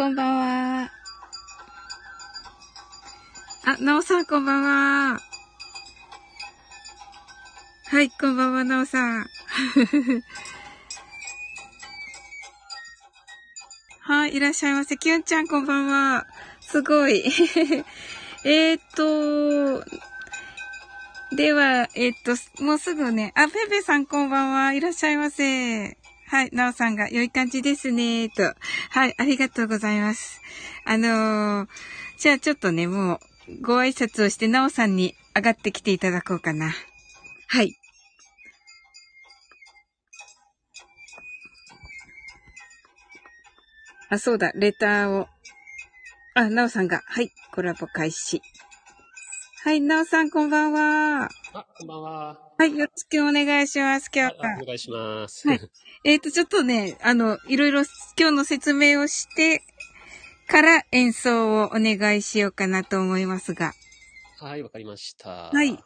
こんばんは。あ、なおさん、こんばんは。はい、こんばんは、なおさん。はい、いらっしゃいませ。きゅんちゃん、こんばんは。すごい。えっと、では、えっと、もうすぐね、あ、ペペさんこんばんは。いらっしゃいませ。はい、なおさんが良い感じですね、と。はい、ありがとうございます。あのー、じゃあちょっとね、もう、ご挨拶をして、なおさんに上がってきていただこうかな。はい。あ、そうだ、レターを。あ、なおさんが、はい、コラボ開始。はい、なおさんこんばんは。あ、こんばんは。はい、よろしくお願いします、今日は。お願いします。はい。えっ、ー、と、ちょっとね、あの、いろいろ今日の説明をしてから演奏をお願いしようかなと思いますが。はい、わかりました。はい。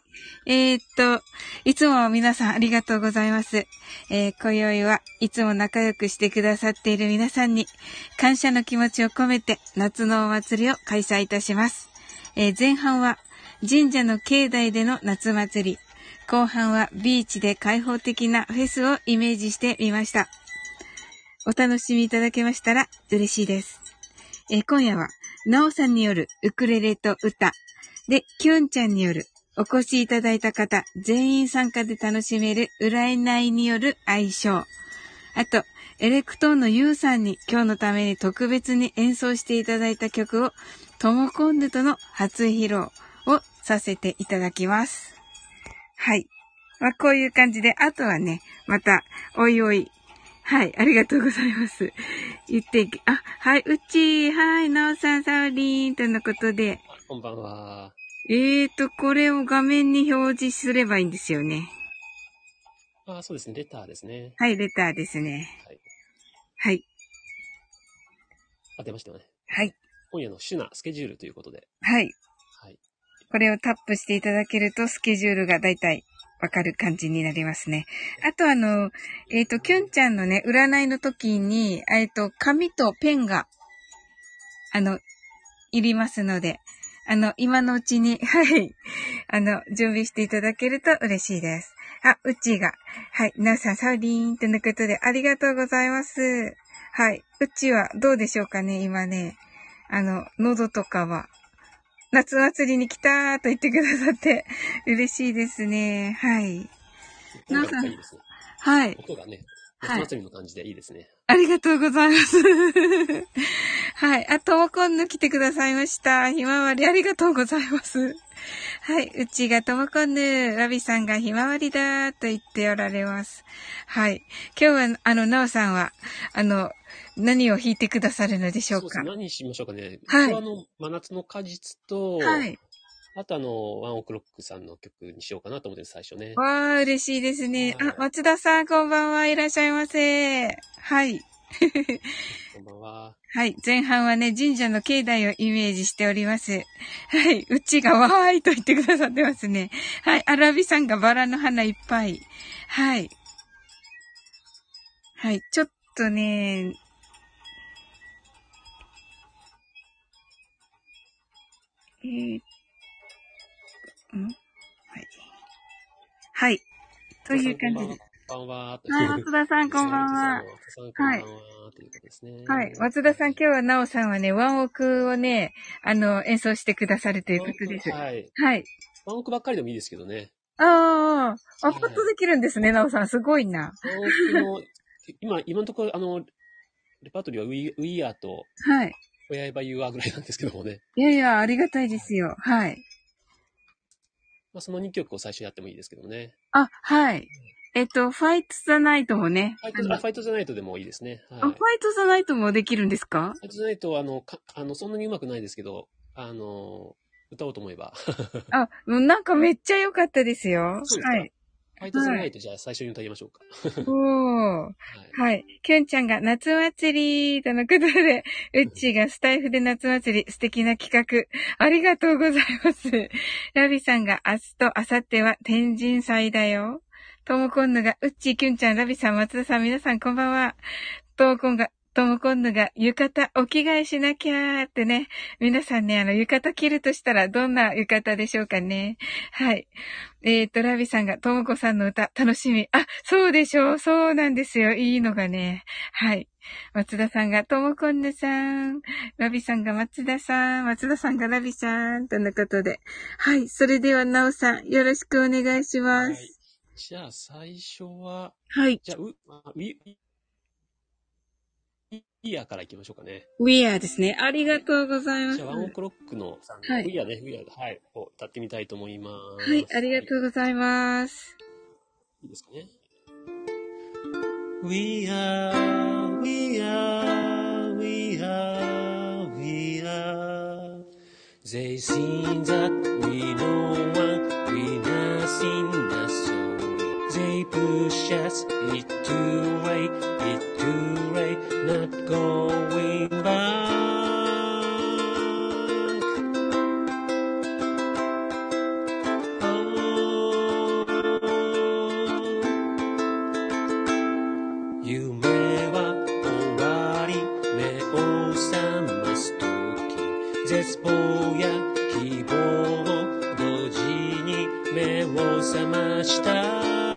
えー、っと、いつも皆さんありがとうございます。えー、今宵はいつも仲良くしてくださっている皆さんに感謝の気持ちを込めて夏のお祭りを開催いたします。えー、前半は神社の境内での夏祭り。後半はビーチで開放的なフェスをイメージしてみました。お楽しみいただけましたら嬉しいです。え、今夜は、なおさんによるウクレレと歌、で、キュンちゃんによるお越しいただいた方、全員参加で楽しめる占いによる相性。あと、エレクトーンのユウさんに今日のために特別に演奏していただいた曲を、トモコンヌとの初披露させていただきます。はい。まあ、こういう感じで、あとはね、また、おいおい。はい、ありがとうございます。言っていき、あ、はい、うち、はい、なおさん、サウリーンとのことで。こんばんは。えーと、これを画面に表示すればいいんですよね。あそうですね。レターですね。はい、レターですね。はい。はい。あ、出ましたね。はい。今夜のシュナスケジュールということで。はい。これをタップしていただけるとスケジュールがだいたいわかる感じになりますね。あとあの、えっ、ー、と、キュンちゃんのね、占いの時に、えっ、と、紙とペンが、あの、いりますので、あの、今のうちに、はい、あの、準備していただけると嬉しいです。あ、うちが、はい、皆さん、サウリーンとのことでありがとうございます。はい、うちはどうでしょうかね、今ね。あの、喉とかは夏祭りに来たーと言ってくださって 嬉しいですね。はい。なさん。いいですね。はい。音がね、夏祭りの感じでいいですね。はい、ありがとうございます。はい。あ、ともこんぬ来てくださいました。ひまわりありがとうございます。はい。うちがともこんぬ、ラビさんがひまわりだと言っておられます。はい。今日は、あの、なおさんは、あの、何を弾いてくださるのでしょうか？そう何しましょうかね。はい。あの、真夏の果実と、はい。あとあの、ワンオクロックさんの曲にしようかなと思って最初ね。わあ、嬉しいですね。あ、松田さん、こんばんは。いらっしゃいませ。はい。こんばんは。はい。前半はね、神社の境内をイメージしております。はい。うちがわーいと言ってくださってますね。はい。アラビさんがバラの花いっぱい。はい。はい。ちょっとね、えー、ん？はい。はい。という感じで。こんばんは。はい、松田さん、こんばんは。はい。はい。松田さん、今日はなおさんはね、ワンオクをね、あの、演奏してくださるということです。はい。はい。ワンオクばっかりでもいいですけどね。ああ、アップとできるんですね、なおさん。すごいな。今、今のところ、あの、レパートリーはウィウィーアーと、はい。親ば言うわぐらいなんですけどもね。いやいや、ありがたいですよ。はい。まあ、その2曲を最初やってもいいですけどね。あ、はい。えっと、ファイトザナイトもね。ファイトザ、ファイトザナイトでもいいですね。はい、ファイトザナイトもできるんですか？ファイトザナイトは、あの、かあの、そんなにうまくないですけど、あの、歌おうと思えば。あ、なんかめっちゃ良かったですよ。はい。ファイトイト、じゃあ最初に歌いましょうか。おー。はい。はい。きゅんちゃんが夏祭りとのことで、うっちーがスタイフで夏祭り素敵な企画。ありがとうございます。ラビさんが明日と明後日は天神祭だよ。ともこんぬが、うっちー、きゅんちゃん、ラビさん、松田さん、皆さんこんばんは。ともこんが、ともこんぬが浴衣お着替えしなきゃーってね。皆さんね、あの、浴衣着るとしたらどんな浴衣でしょうかね。はい。えっ、と、ラビさんがともこさんの歌楽しみ。あ、そうでしょう。そうなんですよ。いいのがね。はい。松田さんがともこんぬさん。ラビさんが松田さん。松田さんがラビさん。とのことで。はい。それでは、なおさん、よろしくお願いしまはいす。。じゃあ、最初は、はい。じゃあ、う、あウィ、ウィウィアから行きましょうかね。We are ですね。ありがとうございます。じゃあ、ワンオクロックのさん、はいウィアね、ウィア、はい、を歌ってみたいと思います。はい、ありがとうございます。いいですかね。We are, we are, we are, we are. They sing that we know what we nothing the soul. They push us, it too going back. Oh. 夢は終わり目を覚ます時。絶望や希望を同時に目を覚ました。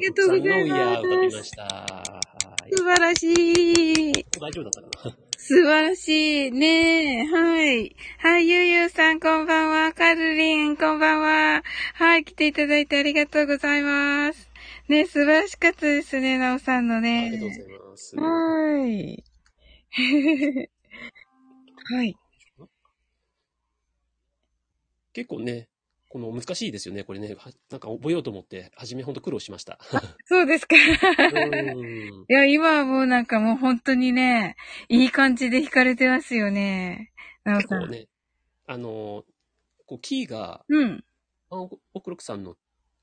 りがとうございます歌ってみました。はい。素晴らしい。大丈夫だったかな素晴らしい。ねえ。はい。はい、ゆうゆうさん、こんばんは。カルリン、こんばんは。はい、来ていただいてありがとうございます。ね素晴らしかったですね、なおさんのありがとうごね。ざいます。はーい。はい。結構ね、この難しいですよね、これね。はなんか覚えようと思って、初めほんと苦労しました。そうですか。うい。や、今はもうなんかもう本当にね、いい感じで弾かれてますよね。なん。結構ね、あの、こう、キーが、うん。ワンオクロックさんの、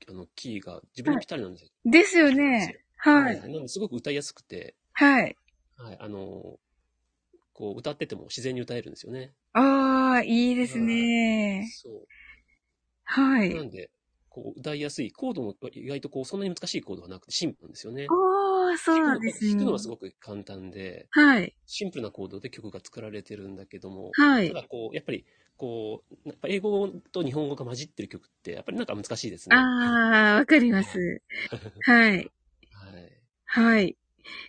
あの、キーが自分にぴったりなんですよ。ですよね。はい。なのですごく歌いやすくて、はい。はい、あの、こう、歌ってても自然に歌えるんですよね。ああ、いいですね。そう。はい。なんで、こう、歌いやすい、コードも意外とこう、そんなに難しいコードがなくてシンプルなんですよね。おー、そうなんですね弾くの。はすごく簡単で、はい。シンプルなコードで曲が作られてるんだけども、はいた。だこう、やっぱり、こう、やっぱ英語と日本語が混じってる曲って、やっぱりなんか難しいですね。あー、わかります。はい。はい。はい。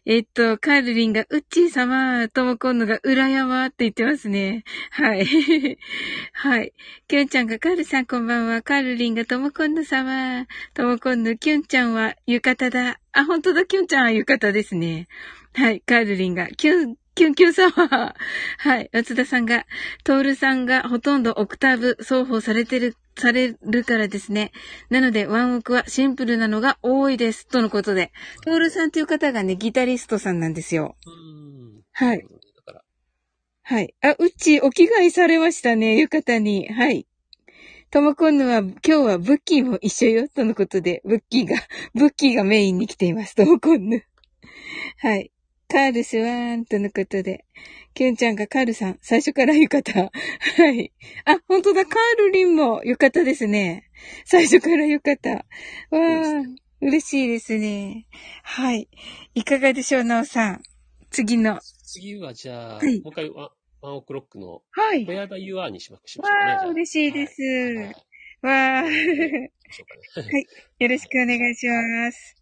えっと、カールリンが、ウッチー様、ともこんのが、裏山って言ってますね。はい。はい。キュンちゃんが、カールさんこんばんは。カールリンが、ともこんの様。ともこんの、キュンちゃんは、浴衣だ。あ、本当だ、キュンちゃんは浴衣ですね。はい。カールリンが、キュン、キュンキュン様。はい。松田さんが、トールさんがほとんどオクターブ双方されてる、されるからですね。なので、ワンオクはシンプルなのが多いです。とのことで。トールさんという方がね、ギタリストさんなんですよ。はいはい。あ、うっち、お着替えされましたね、浴衣に。はい。ともこんぬは、今日はブッキーも一緒よ、とのことで、ブッキーが、ブッキーがメインに来ています、ともこんぬ。はい。カールスワーン、とのことで。キュンちゃんがカールさん、最初から浴衣。はい。あ、本当だ、カールリンも浴衣ですね。最初から浴衣。わー、嬉しいですね。はい。いかがでしょう、なおさん。次の。次はじゃあ、はいもう一回ワン、ワンオクロックの、はい。Wherever You Are にしましょうかね。わー、嬉しいです。はいはいわー。どうしようかね。よろしくお願いします。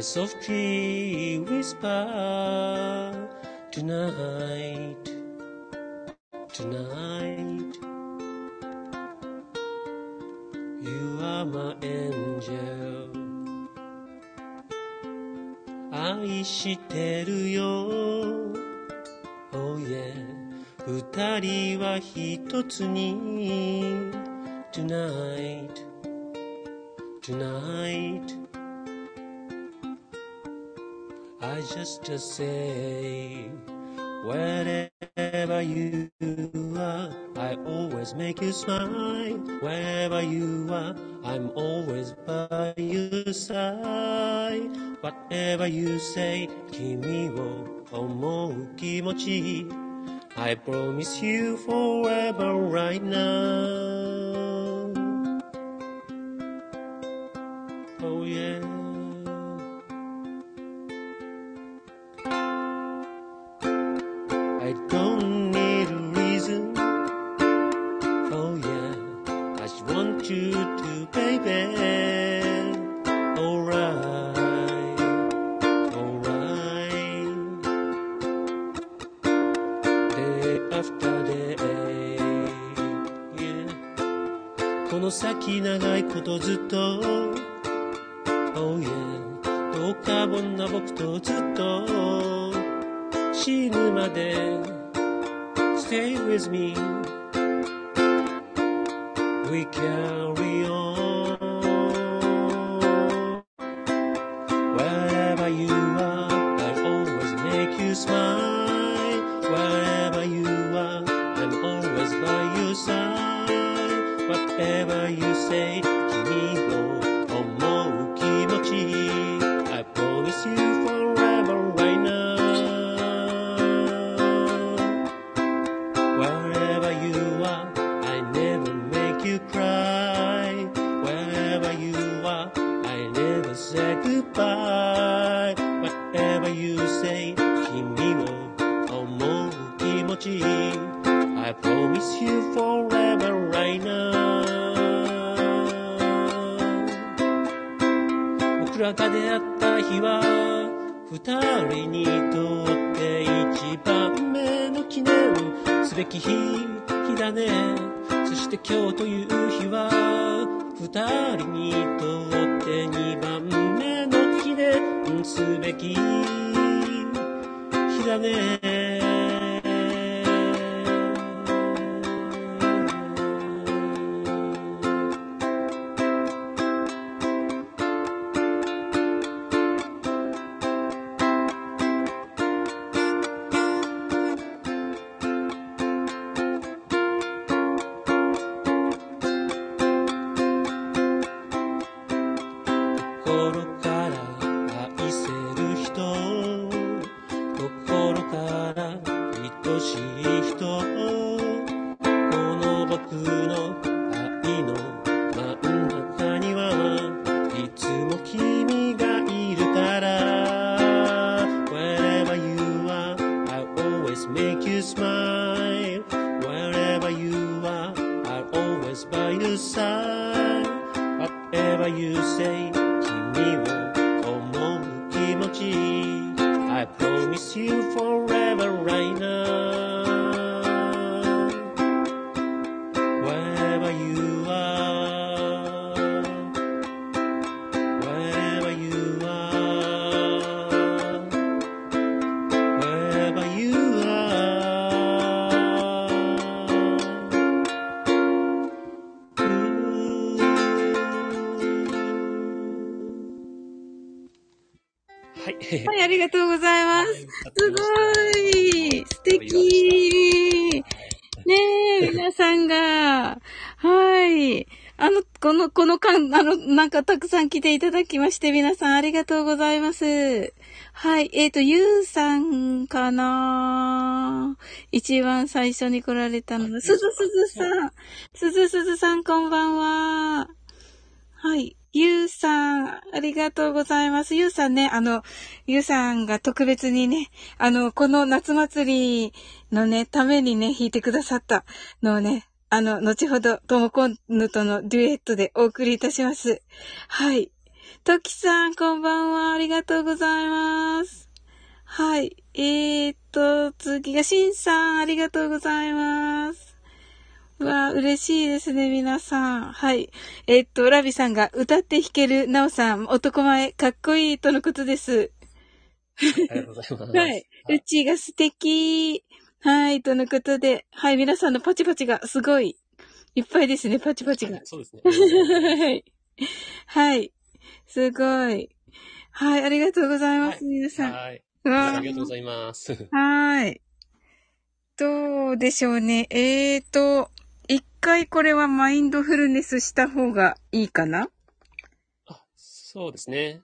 Yeah, I softly whisper tonight, tonight. You are my angel. 愛してるよ。Oh yeah. 二人は一つに Tonight Tonight I just to say, wherever you are, I always make you smile. Wherever you are, I'm always by your side. Whatever you say, kimi wo omou kimochi. I promise you forever right now. You to, baby. Alright. Alright. day after day yeah この先長いことずっと Oh yeah どうかぼんな僕とずっと死ぬまで Stay with me 愛しい人。この僕の来ていただきまして、皆さんありがとうございます。はい。えっ、と、ゆうさんかな？一番最初に来られたのが、すずすずさん。すずすずさん、こんばんは。はい。ゆうさん、ありがとうございます。ゆうさんね、あの、ゆうさんが特別にね、あの、この夏祭りのね、ためにね、弾いてくださったのをね、あの、後ほど、ともこんぬとのデュエットでお送りいたします。はい。ときさん、こんばんは。ありがとうございます。はい。えーっと、次が、しんさん、ありがとうございます。うわあ、嬉しいですね、皆さん。はい。えーっと、ラビさんが歌って弾けるなおさん、男前、かっこいいとのことです。ありがとうございます。はい。うちが素敵。はい、とのことで。はい、皆さんのパチパチがすごい。いっぱいですね、パチパチが。そうですね。はい。はい。すごい。はい、ありがとうございます、皆さん。はい。ありがとうございます。はい。どうでしょうね。えーと、一回これはマインドフルネスした方がいいかな？あ、そうですね。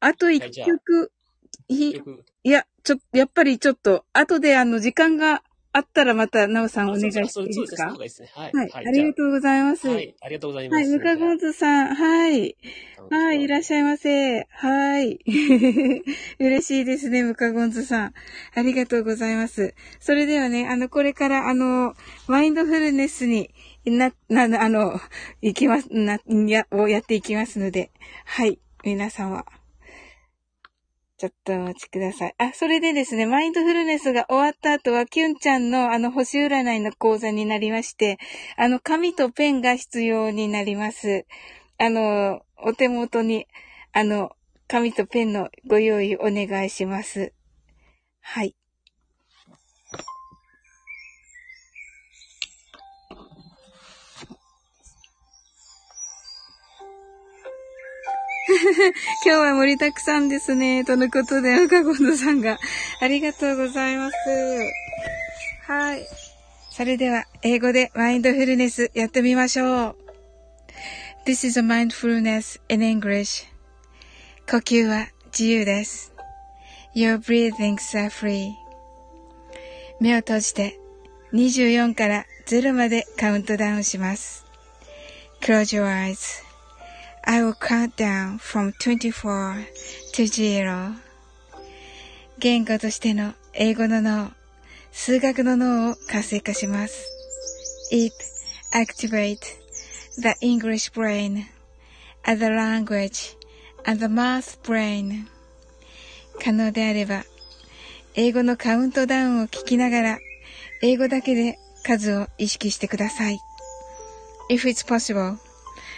あと一はいじゃあ曲、いや、ちょ、やっぱりちょっと、後であの、時間があったらまた、なおさんおあ願いしていいですか？そうですね。はい。はい、はいありがとうございます。ははい、い。ありがとうございます。ムカゴンズさん、はい。はい、いらっしゃいませ。はい。嬉しいですね、ムカゴンズさん。ありがとうございます。それではね、あの、これから、あの、マインドフルネスにな、な、あの、いきます、な、や、をやっていきますので、はい、皆様。ちょっとお待ちください。あ、それでですね、マインドフルネスが終わった後は、キュンちゃんのあの星占いの講座になりまして、あの、紙とペンが必要になります。あの、お手元に、あの、紙とペンのご用意お願いします。はい。今日は盛りだくさんですね。とのことで、赤ゴンドさんがありがとうございます。はい。それでは、英語でマインドフルネスやってみましょう。This is a mindfulness in English. 呼吸は自由です。Your breathings are free. 目を閉じて24から0までカウントダウンします。Close your eyes. I will count down from 24 to 0. 言語としての英語の脳、数学の脳を活性化します。It activates the English brain, and the language, and the math brain. 可能であれば、英語のカウントダウンを聞きながら、英語だけで数を意識してください。If it's possible,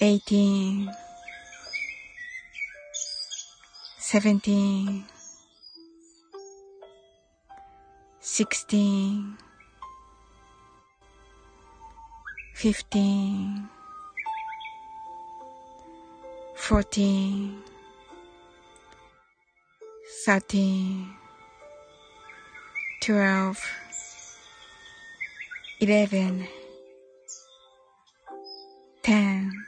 eighteen, seventeen, sixteen, fifteen, fourteen, thirteen, twelve, eleven, ten.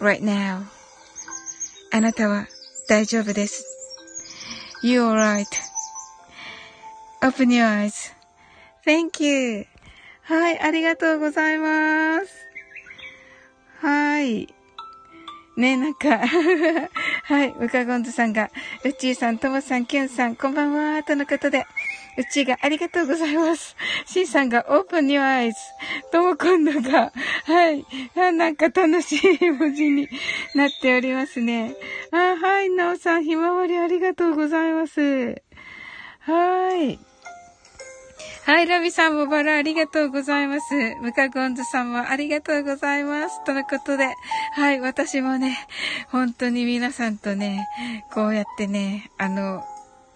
right now. あなたは大丈夫です。You're alright.Open your eyes. Thank you. はい、ありがとうございます。はい。ね、なんか、はい、ムカゴンズさんが、うっちーさん、ともさん、キュンさん、こんばんは、とのことで、うちがありがとうございます。しんさんが、オープン your eyes。とも今度が、はい、あなんか楽しい文字になっておりますね。あ、はい、なおさん、ひまわりありがとうございます。はい。はい、ラビさんもバラありがとうございます。ムカゴンズさんもありがとうございます。とのことで、はい、私もね、本当に皆さんとね、こうやってね、あの、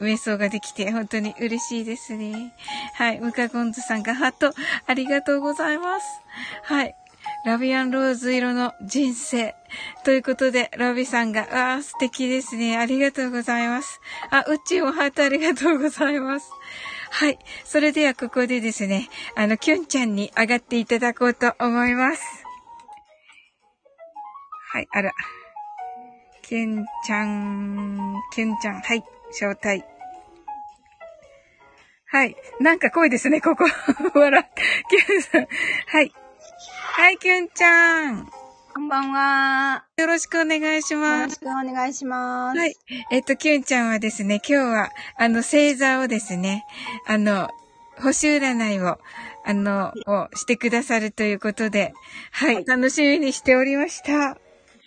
瞑想ができて本当に嬉しいですね。はい、ムカゴンズさんがハートありがとうございます。はい。ラビアンローズ色の人生。ということで、ラビさんが、ああ、素敵ですね。ありがとうございます。あ、うちもハートありがとうございます。はい。それではここでですね、あの、キュンちゃんに上がっていただこうと思います。はい、あら。キュンちゃん、キュンちゃん、はい、招待。はい。なんか声ですね、ここ。笑キュンさん。はい。はい、キュンちゃん。こんばんは。よろしくお願いしよます。ろしくお願いします。はい。えっと、キュンちゃんはですね、今日は、あの、星座をですね、あの、星占いを、あの、をしてくださるということで、はい、はい楽しみにしておりました。は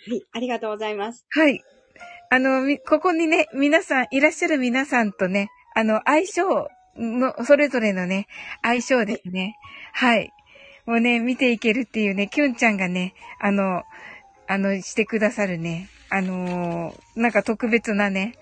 い、ありがとうございます。はい。あの、みここにね、皆さん、いらっしゃる皆さんとね、あの、相性の、それぞれのね、相性ですね。はい。もうね、見ていけるっていうね、キュンちゃんがね、あの、あの、してくださるね、あのーなんか特別なね、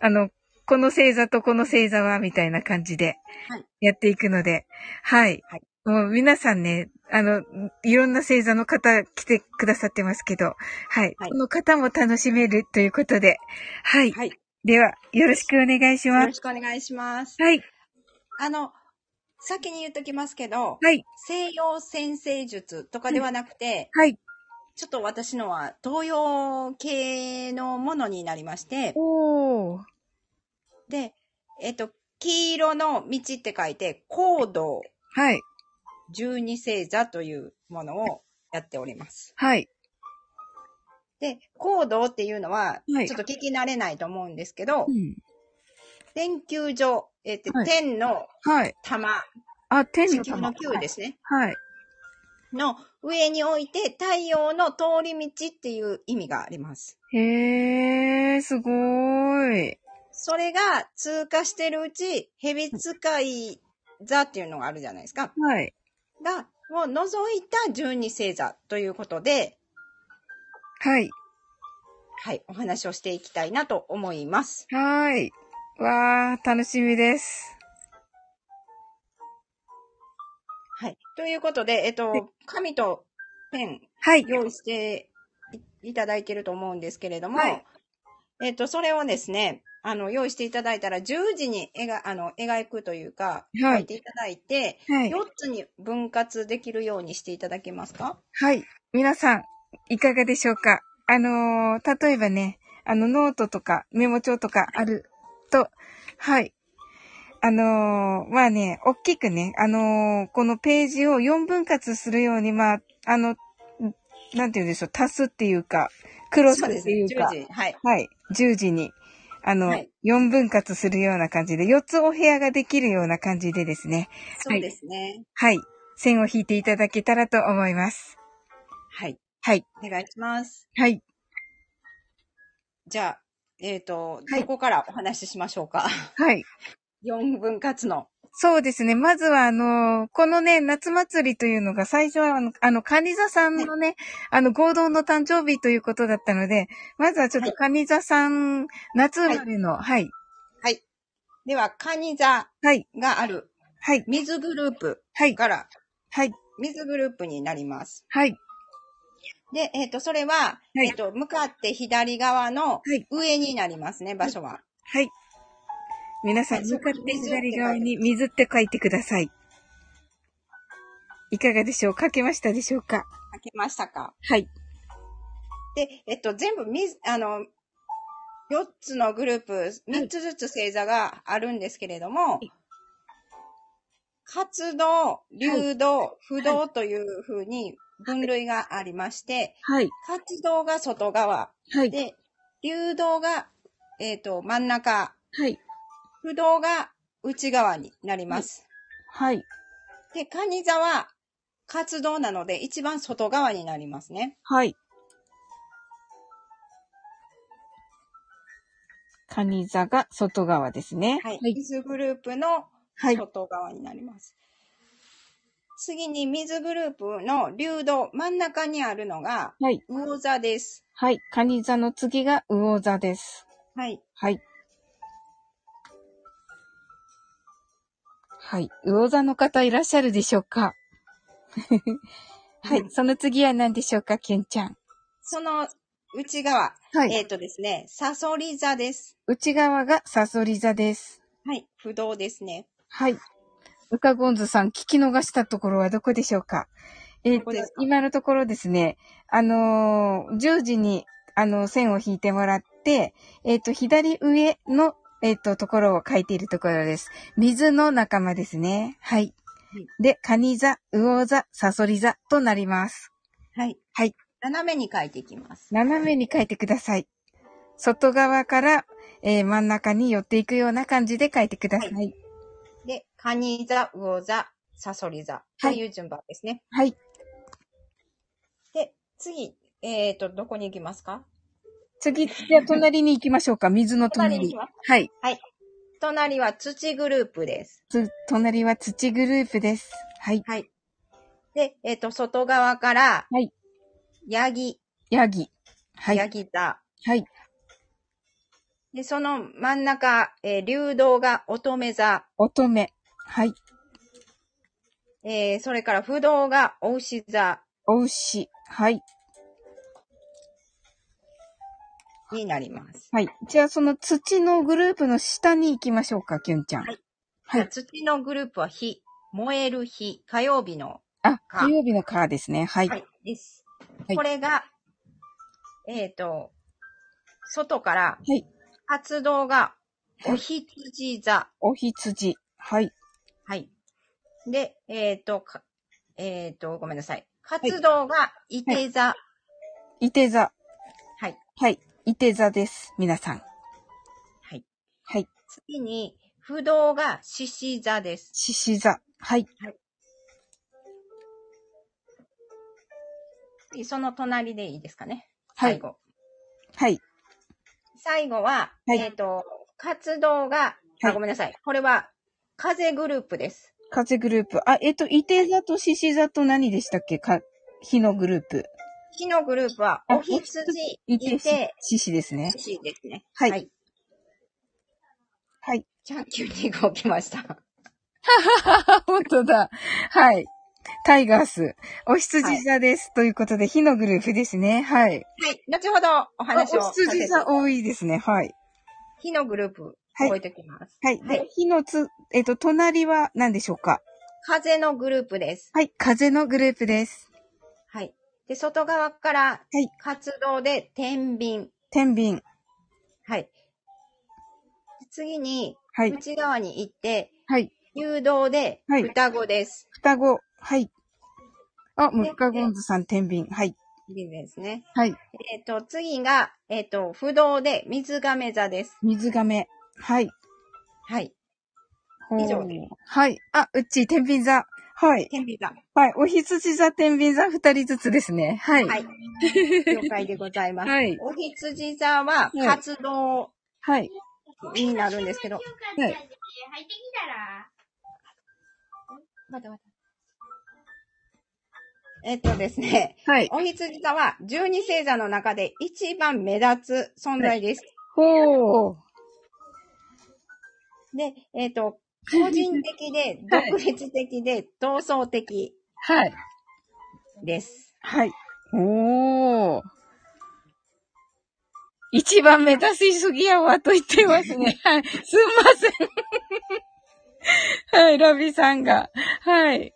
あの、この星座とこの星座は、みたいな感じではい、やっていくので、はい。はいもう皆さんね、あの、いろんな星座の方来てくださってますけど、はい。はいこの方も楽しめるということで、はい。はい。よでは、よろしくお願いします。ろしくお願いします。はい。あの、先に言っときますけど、はい。西洋先生術とかではなくて、はい。ちょっと私のは東洋系のものになりまして、おー。で、えっと、黄色の道って書いて、行道はい。十二星座というものをやっております。はい。で、行動っていうのは、はいちょっと聞き慣れないと思うんですけど、うん。天球上、えっとはい天のはい。玉、あ、天の地球の玉。球ですね。はい。の上に置いて太陽の通り道っていう意味があります。へー、すごーい。それが通過してるうち、蛇使い座っていうのがあるじゃないですか。はい。が、を除いた十二星座ということで、はい。はい、お話をしていきたいなと思います。はーい。わー、楽しみです。はい。ということで、えっはいと、紙とペンはい。用意していいただいてると思うんですけれども、はいえっと、それをですね、あの、用意していただいたら10時に描あの描くというか、はい書いていただいて、はい。4つに分割できるようにしていただけますか？はい。皆さん、いかがでしょうか？あのー例えばね、あの、ノートとかメモ帳とかあると、はい。あのーまあね、大きくね、あのーこのページを4分割するように、まあ、あの、んなんて言うんでしょう、足すっていうか、クロスっていうか、10時。はい。はい、10時に、あの、はい4分割するような感じで、4つお部屋ができるような感じでですね、そうですね。はい、線を引いていただけたらと思います。はい。はい、お願いします。はい。じゃあ、えっ、と、はいどこからお話ししましょうか？はい。4分割の。そうですね。まずは、あの、このね、夏祭りというのが最初は、あの、あの、カニ座さんのね、あの、合同の誕生日ということだったので、まずはちょっとはいカニ座さん、夏生まれの、はい、はい。では、カニ座はい、があるはい、水グループはい、から、はい、水グループになります。はい、で、えっ、と、それは、はい。えっ、と、向かって左側のはい。上になりますね、場所は。はい。皆さん、はい向かって左側に水って書いてください。いかがでしょう？書けましたでしょうか？書けましたか？はい。で、えっと、全部、みず、あの、4つのグループ、3つずつ星座があるんですけれども、い。活動、流動、不動というふうに分類がありまして、はい。活動が外側、はい。で、流動が、えっ、と、真ん中、はい。不動が内側になります。はい。で、蟹座は活動なので一番外側になりますね。はい。カニ座が外側ですね。はい。はい。水グループのはい。外側になります。次に水グループの流動、真ん中にあるのがはい。魚座です。はい。カニ座の次が魚座です。はい。はい。はい。魚座の方いらっしゃるでしょうか？はい。その次は何でしょうか、ケンちゃん？その内側、はい。えっ、とですね、サソリ座です。内側がサソリ座です。はい。不動ですね。はい。ウカゴンズさん、聞き逃したところはどこでしょうか？えっ、どこと今のところですね、あのー10時に、あの、線を引いてもらって、えっ、と、左上の、えっ、と、ところを書いているところです。水の仲間ですね。はい。はいで、カニ座、魚座、サソリ座となります。はい。はい。斜めに書いていきます。斜めに書いてください。外側から、えー真ん中に寄っていくような感じで書いてください。はい。で、カニ座、魚座、サソリ座という順番ですね。はい。で、次、えっ、と、どこに行きますか？次、じゃあ隣に行きましょうか。水の隣。隣に行きますはい。隣は土グループです。つ、隣は土グループです。はい。はい。で、えっ、と、外側から、はい。ヤギ、ヤギ。はい。ヤギ座。はい。で、その真ん中、えー流動が乙女座。乙女。はい。えーそれから不動がお牛座お牛。はい。になります。はい。じゃあ、その土のグループの下に行きましょうか、きゅんちゃん。はい。はい。土のグループは火、燃える火、火曜日の、あ、か火曜日のカーですね。はい。はい、です。はいこれが、えっ、と、外から、はい。活動がはいお羊座。お羊。はい。はい。で、えっ、と、かえっ、と、ごめんなさい。活動がいて座。いて座。はい。はい。いて座です。皆さん。はい。はい。次に、不動が獅子座です。獅子座。はい。次その隣でいいですかね。はい最後。はい。最後は、はいえっ、と、活動が、はいあ、ごめんなさい。これは、風グループです。風グループ。あ、えっと、いて座と獅子座と何でしたっけ？か、火のグループ。火のグループは、あお羊、いて、いて、獅子ですね。獅子ですね。はいはい。はい。じゃあ、急に動きました。本当だ。はい。タイガース。お羊座です。ということで、火のグループですね。はい。はい。後ほどお話をあお羊座多いですね。はい。火のグループ、はい覚えておきます。はい。はいで火のつ、えっと、隣は何でしょうか？風のグループです。はい。風のグループです。はい。で、外側からはい、活動で天秤。天秤。はい。次に、はい。内側に行って、はい。誘導ではい双子です。双子。はい。あ、ムでッカゴンズさん天秤。はい。いいですね。はい。えっ、と、次が、えっ、と、不動で水亀座です。水亀。はい。はい。以上ですはい。あ、うっちー、天秤座。はい。天秤座。はい。お羊座、天秤座、二人ずつですね。はい。はい。了解でございます。はいお羊座ははい活動はい。になるんですけど、はい。入ってきたら、待って待って。えっとですね、はい。お羊座は十二星座の中で一番目立つ存在です。ほう。で、えっ、と、個人的で、はい独立的で、闘争的はい。です。はい。おー。一番目指しすぎやわと言ってますね。はい。すんません。はい、ラビさんが。はい。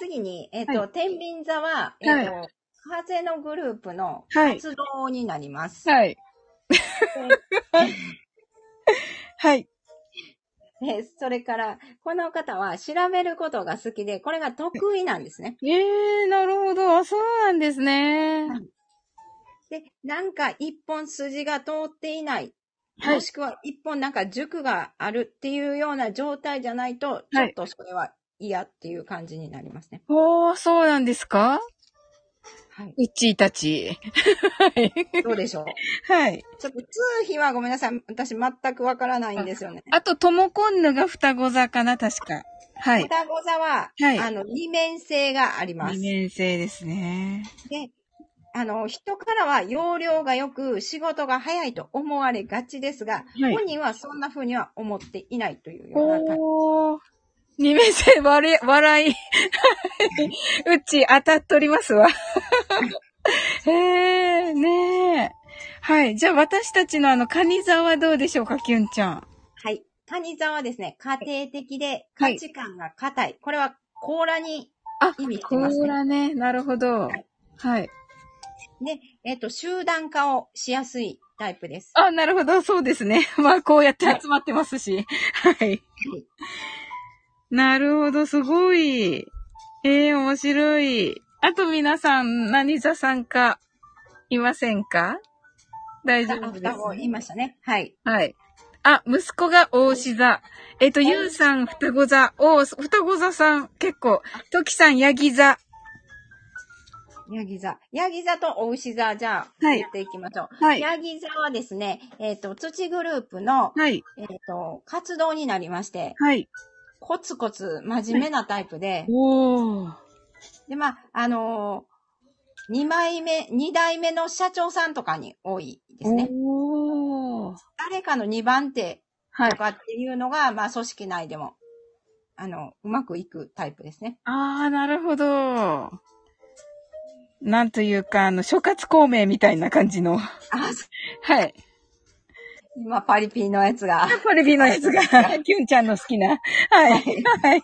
次に、えっ、と、は天秤座は、えっ、と、は風のグループのはい活動になります。はい。はい。でそれから、この方は調べることが好きで、これが得意なんですね。ええー、なるほど。あ、そうなんですね。で、なんか一本筋が通っていない。はいもしくは一本なんか軸があるっていうような状態じゃないと、ちょっとそれは嫌っていう感じになりますね。おー、そうなんですか？はい。うっちーたち。はい。どうでしょう？はい。ちょっと通費はごめんなさい。私全くわからないんですよね。あと、ともこんぬが双子座かな、確か。はい。双子座は、はいあの、二面性があります。二面性ですね。で、あの、人からは容量が良く仕事が早いと思われがちですが、はい本人はそんな風には思っていないというような感じ。二面性笑い、笑い。うち当たっとりますわ。へえ、ねえ。はい。じゃあ私たちのあの、カニ座はどうでしょうか、キュンちゃん。はい。蟹座はですね、家庭的ではい価値観が硬い。これは甲羅にあ、意味してコますね。ーラね。なるほど。はいはい。で、えっ、と、集団化をしやすいタイプです。あ、なるほど。そうですね。まあ、こうやって集まってますし。はい。なるほど。すごい。ええ面白い。あと皆さん、何座さんか、いませんか？大丈あ、夫です、双子言いましたね。はい。はい。あ、息子が大志座。えっ、と、ゆうさん、双子座。おー双子座さん、結構。ときさん、ヤギ座。ヤギ座。ヤギ座とお牛座、じゃあ、はい言っていきましょう。はい。ヤギ座はですね、えっ、と、土グループの、はい。えっ、と、活動になりまして、はい。コツコツ真面目なタイプで、おー。で、まあ、あのー、2枚目、2代目の社長さんとかに多いですね。おー。誰かの2番手はいと。かっていうのが、まあ、組織内でも、あの、うまくいくタイプですね。あー、なるほど。なんというか、あの、諸葛孔明みたいな感じの。あ、はい。今、パリピーのやつが。パレビのやつが、キュンちゃんの好きな。はい。はい。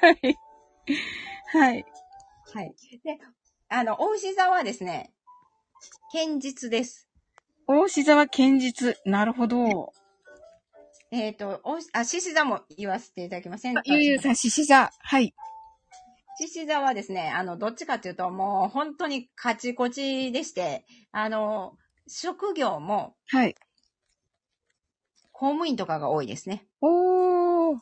はい。はい。はい。で、あの、お牛座はですね、堅実です。大志座は堅実。なるほど。えっ、と、おあ、獅子座も言わせていただきませんあゆうゆうさん、獅子座。はい。獅子座はですね、あの、どっちかっていうと、もう本当にカチコチでして、あの、職業もはい。公務員とかが多いですね。おー。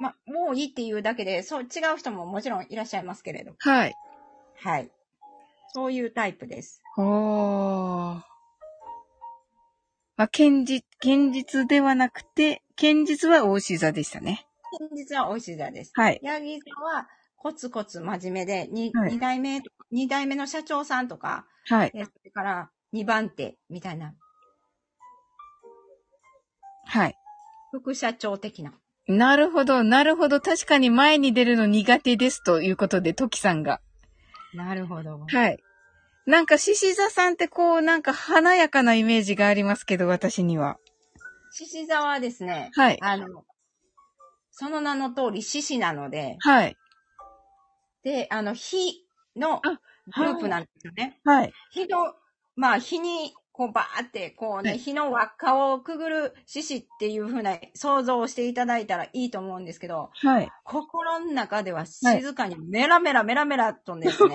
まあ、多いっていうだけで、そう、違う人ももちろんいらっしゃいますけれど。はい。はい。そういうタイプです。おー。まあ、堅実、堅実ではなくて、堅実は大志座でしたね。現実はおいし座です。はい。ヤギ座はコツコツ真面目で、にはい二代目、二代目の社長さんとか、はい。えそれから二番手みたいな、はい。副社長的な。なるほど、なるほど。確かに前に出るの苦手ですということで、トキさんが。なるほど。はい。なんか、獅子座さんってこう、なんか華やかなイメージがありますけど、私には。獅子座はですね、はい。あの、その名の通り獅子なので、はい。で、あの、火のあグループなんですよね。はい。火の、まあ、火に、こう、バーって、こうね、はい火の輪っかをくぐる獅子っていう風な想像をしていただいたらいいと思うんですけど、はい。心の中では静かにメラメラメラメラとですね、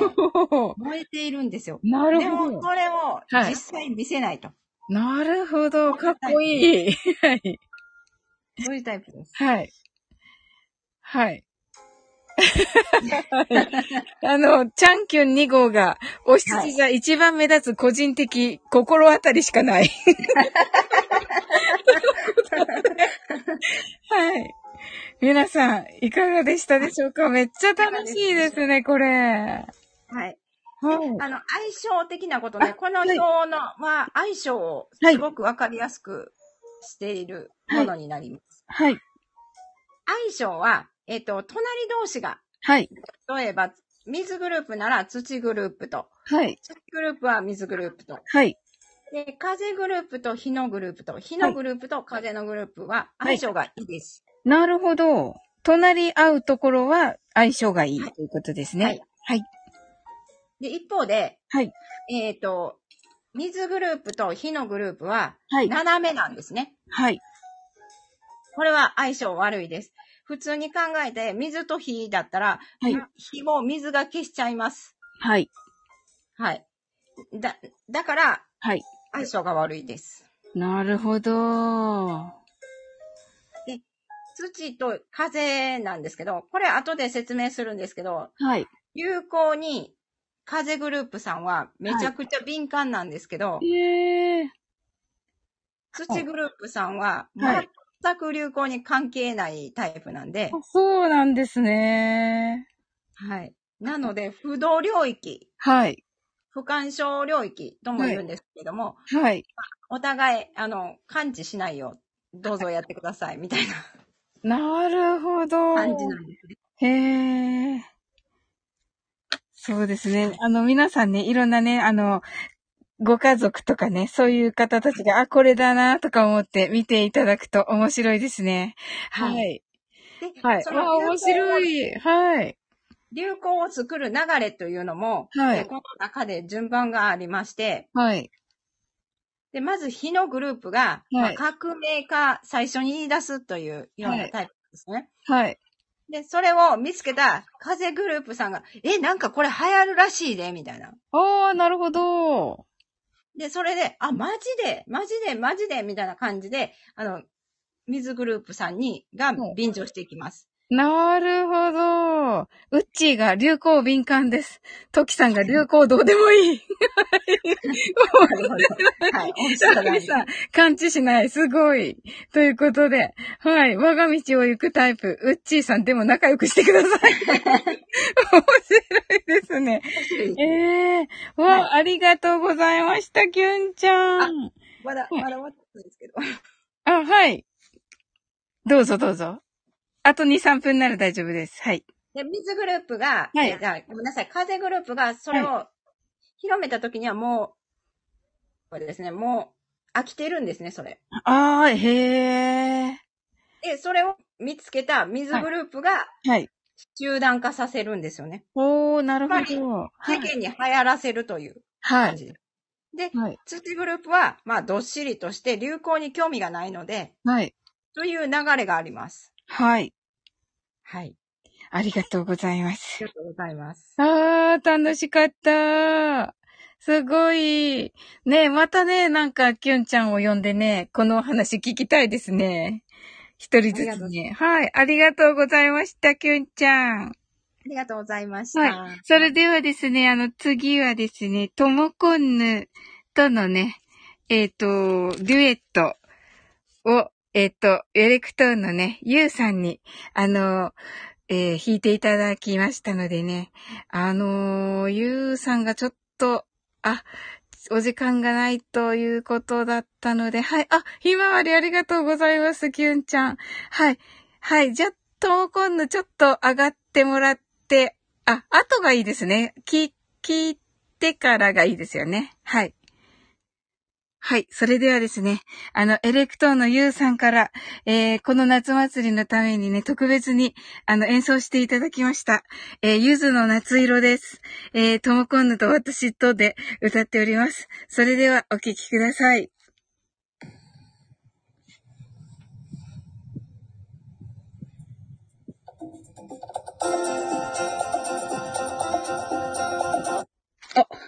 燃えているんですよ。なるでも、ほど。それをはい実際に見せないと。なるほど。かっこいい。はい。そういうタイプです？はい。はい。あの、チャンキュン2号が、お羊座一番目立つ個人的心当たりしかない。はい。皆さん、いかがでしたでしょうか？めっちゃ楽しいですね、これ。はい。はい。あの、相性的なことね、この表の、は、相性をはいすごくわかりやすくしているものになります。はい。相性は、えっ、と、隣同士が、はい。例えば、水グループなら土グループと、はい。土グループは水グループと、はい。で、風グループと火のグループと、火のグループと風のグループは相性がいいです。なるほど。隣り合うところは相性がいいはいということですね。はい。はい。で、一方で、はい。えっ、と、水グループと火のグループははい。斜めなんですね。はい。これは相性悪いです。普通に考えて、水と火だったら、はい火も水が消しちゃいます。はい。はい。だ、だから、はい。相性が悪いです。なるほど。土と風なんですけど、これ後で説明するんですけど、はい。有効に風グループさんはめちゃくちゃ敏感なんですけど、ええ土グループさんははい全く流行に関係ないタイプなんで、そうなんですね。はい。なので、不動領域、はい。不干渉領域とも言うんですけども、はい。お互い、あの、感知しないよ。どうぞやってください、みたいななるほど。感じなんですね。へえ。そうですね。あの、皆さんね、いろんなね、あの、ご家族とかね、そういう方たちが、あ、これだな、とか思って見ていただくと面白いですね。は。はいで、はい。そあ、面白い。はい。流行を作る流れというのも、はいえこの中で順番がありまして、はい。で、まず火のグループが、まあはい革命家最初に言い出すというようはないタイプですね。はい。で、それを見つけた風グループさんが、え、なんかこれ流行るらしいで、みたいな。ああ、なるほど。で、それで、あ、マジで、マジで、マジで、みたいな感じで、あの、水グループさんに、がはい便乗していきます。なるほど。ウッチーが流行敏感です。トキさんが流行どうでもいい。はい。おっしゃる通りトキさん、感知しない。すごい。ということで、はい。我が道を行くタイプ、ウッチーさんでも仲良くしてください。面白いですね。ええー。わ、はありがとうございました、キュンちゃん。まだ、まだ終わってないんですけど。あ、はい。どうぞどうぞ。あと2、3分なら大丈夫です。はい。で、水グループが、はいえーじゃあごめんなさい、風グループがそれを広めた時にはもう、これですね、もう飽きてるんですね、それ。ああ、へえ。で、それを見つけた水グループがはい。集団化させるんですよね。おー、なるほど。はい。世間に流行らせるというはい。感じです。で、はい。土グループは、まあ、どっしりとして流行に興味がないので、はい。という流れがあります。はい。はい。ありがとうございますあ。りがとうございます。あー、楽しかった。すごい。ねまたね、なんか、きゅんちゃんを呼んでね、このお話聞きたいですね。一人ずつね。はい。ありがとうございました、きゅんちゃん。ありがとうございました。はい。それではですね、あの、次はですね、ともこんぬとのね、えっ、と、デュエットを、えっ、と、エレクトーンのね、ゆうさんに、あの、えー弾いていただきましたのでね、あのーゆうさんがちょっと、あ、お時間がないということだったので、はい。あ、ひまわりありがとうございます、きゅんちゃん。はい。はい。じゃあ、ともこんぬちょっと上がってもらって、あ、後がいいですね。聞、聞いてからがいいですよね。はい。はい。それではですね、あの、エレクトーンのゆうさんから、えー、この夏祭りのためにね、特別に、あの、演奏していただきました。えー、ゆずの夏色です。えー、ともこんぬと私とで歌っております。それでは、お聴きください。駐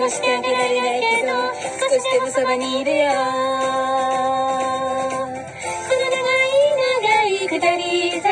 もしてあげられないけど少しでもそばにいるよ。この長い長い下り坂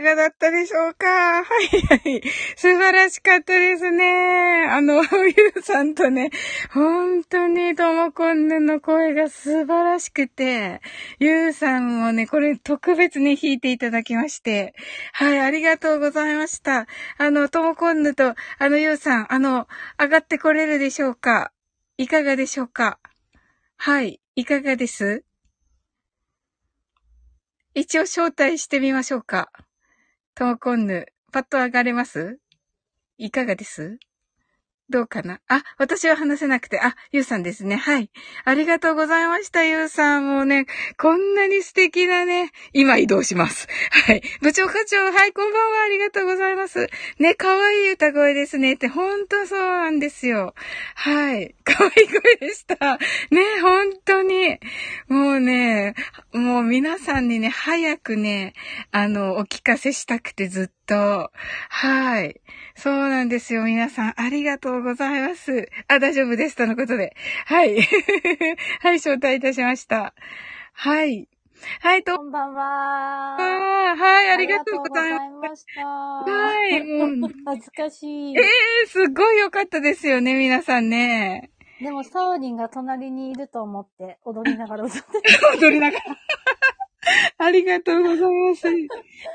がだったでしょうかはいはい。素晴らしかったですね。あの、ゆうさんとね、本当にともこんぬの声が素晴らしくて、ゆうさんをね、これ特別に弾いていただきまして、はい、ありがとうございました。あの、ともこんぬと、あの、ゆうさん、あの、上がってこれるでしょうかいかがでしょうかはい。いかがです？一応招待してみましょうか。ともこんぬ、パッと上がれます？いかがです？どうかな？あ、私は話せなくて、あ、ゆうさんですね。はい。ありがとうございました、ゆうさん。もうね、こんなに素敵なね、今移動します。はい。部長課長、はい、こんばんは、ありがとうございます。ね、可愛い歌声ですね。って、ほんとそうなんですよ。はい。可愛い声でした。ね、本当に。もうね、もう皆さんにね、早くね、あの、お聞かせしたくてずっと。はい。そうなんですよ。皆さん、ありがとうございます。あ、大丈夫です。とのことで。はい。はい、招待いたしました。はい。はい、と、こんばんは。あはい、ありがとうございました。はい、もう、恥ずかしい。ええー、すごい良かったですよね、皆さんね。でも、サオリンが隣にいると思って踊りながら歌って 踊りながら。ありがとうございます。い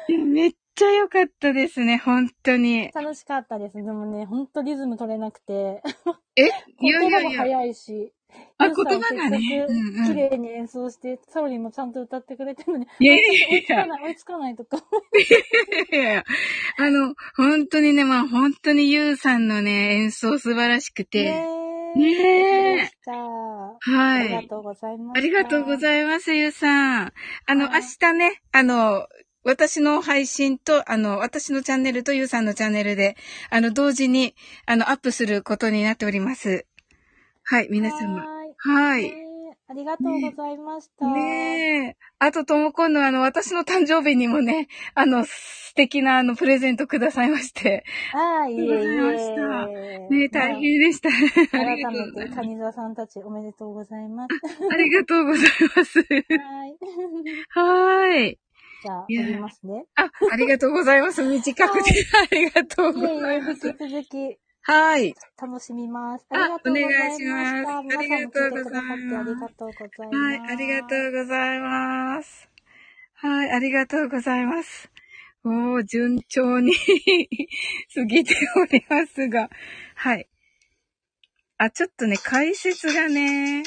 やめっちゃ良かったですね、本当に。楽しかったです。でもね、ほんとリズム取れなくて。え？いやい言葉もやいや。早いし。あ、言葉がね。綺麗に演奏して、サオリンもちゃんと歌ってくれてるのに、いやい追いやいや。つかない、追いつかないとか。いやいや。あの、本当にね、まあ本当にゆうさんのね、演奏素晴らしくて。ねえ。はありがい。とうございます。ありがとうごいざいます、ゆうさん。あの、はい明日ね、あの、私の配信と、あの、私のチャンネルとゆうさんのチャンネルで、あの、同時に、あの、アップすることになっております。はい、皆様。はーい。ありがとうございました。ねえ。あと、ともこんのあの、私の誕生日にもね、あの、素敵なあの、プレゼントくださいまして。ああ、いえいありがとうございましたえ。ねえ、大変でした。ありが改めて、とうございます。カニ座さんたちおめでとうございます。ありがとうございます。はい。はーい。じゃあ、りますね。あ、ありがとうございます。短くて、ありがとうございます。引き続きはい。楽しみます。あありがとうございました。お願いします皆さんも聞いてくださってありがとうございます。はい、ありがとうございます。はい、ありがとうございます。おー、順調に 過ぎておりますが。はい。あ、ちょっとね、解説がね、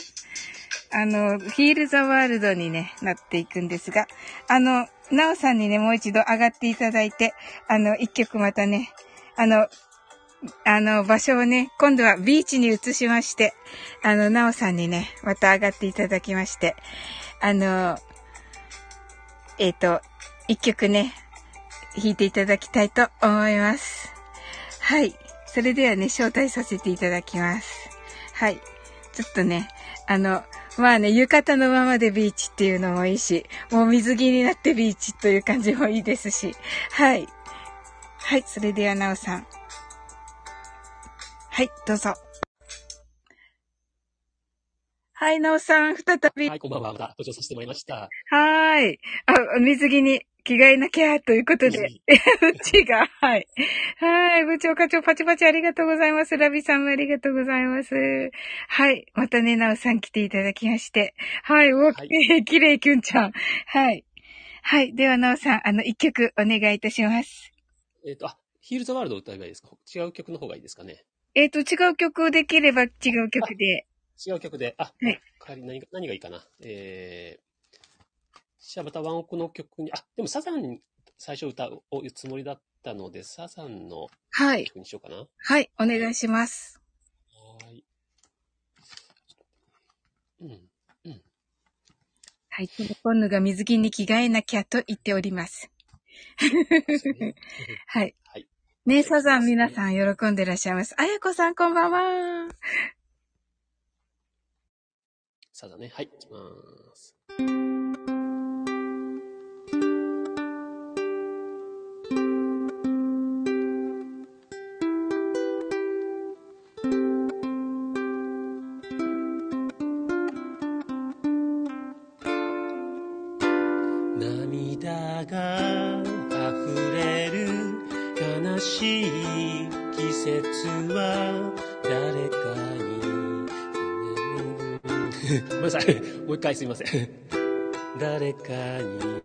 あの、ヒールザワールドにね、なっていくんですが、あの、なおさんにね、もう一度上がっていただいて、あの、一曲またね、あの、あの、場所をね、今度はビーチに移しまして、あの、なおさんにね、また上がっていただきまして、あの、えっ、と、一曲ね、弾いていただきたいと思います。はい。それではね、招待させていただきます。はい。ちょっとね、あの、まあね、浴衣のままでビーチっていうのもいいし、もう水着になってビーチという感じもいいですし、はい。はい、それではなおさん。はい、どうぞ。はい、なおさん、再び。はい、こんばんは。また登場させてもらいました。はーい。あ、水着に着替えなきゃということで、うちが、はい。はい。部長課長パチパチありがとうございます。ラビさんもありがとうございます。はい。またね、なおさん来ていただきまして。はい。お、はいきれい、きゅんちゃん。はい。はい。では、なおさん、あの、一曲お願いいたします。えっ、と、あ、ヒールザワールドを歌えばいいですか？違う曲の方がいいですかね？えっ、と、違う曲できれば違う曲で。違う曲で。あ、はい代わり何が何がいいかな？えー、じゃあまたワンオクの曲に、あ、でもサザンに最初歌うつもりだったので、サザンのはい。曲にしようかな。はい。お願いします。はーい。うん。はい。このコンヌが水着に着替えなきゃと言っております。ですねはい。はい。ねサザン皆さん喜んでらっしゃいます。あやこさんこんばんは。サザンね。はい、いきます。もう一回すいません。誰かに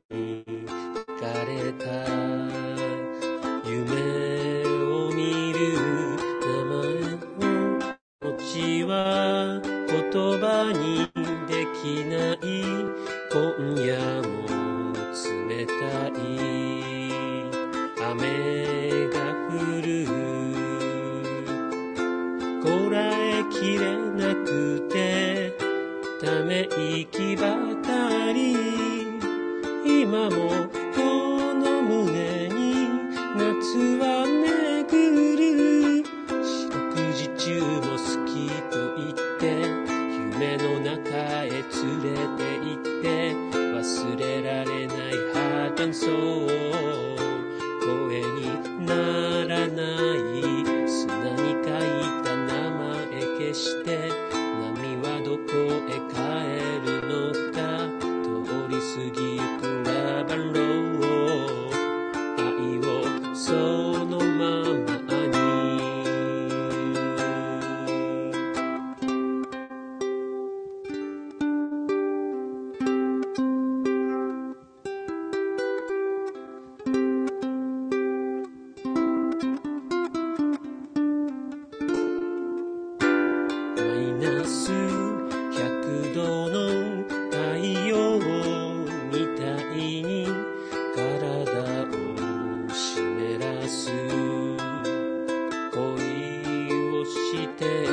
て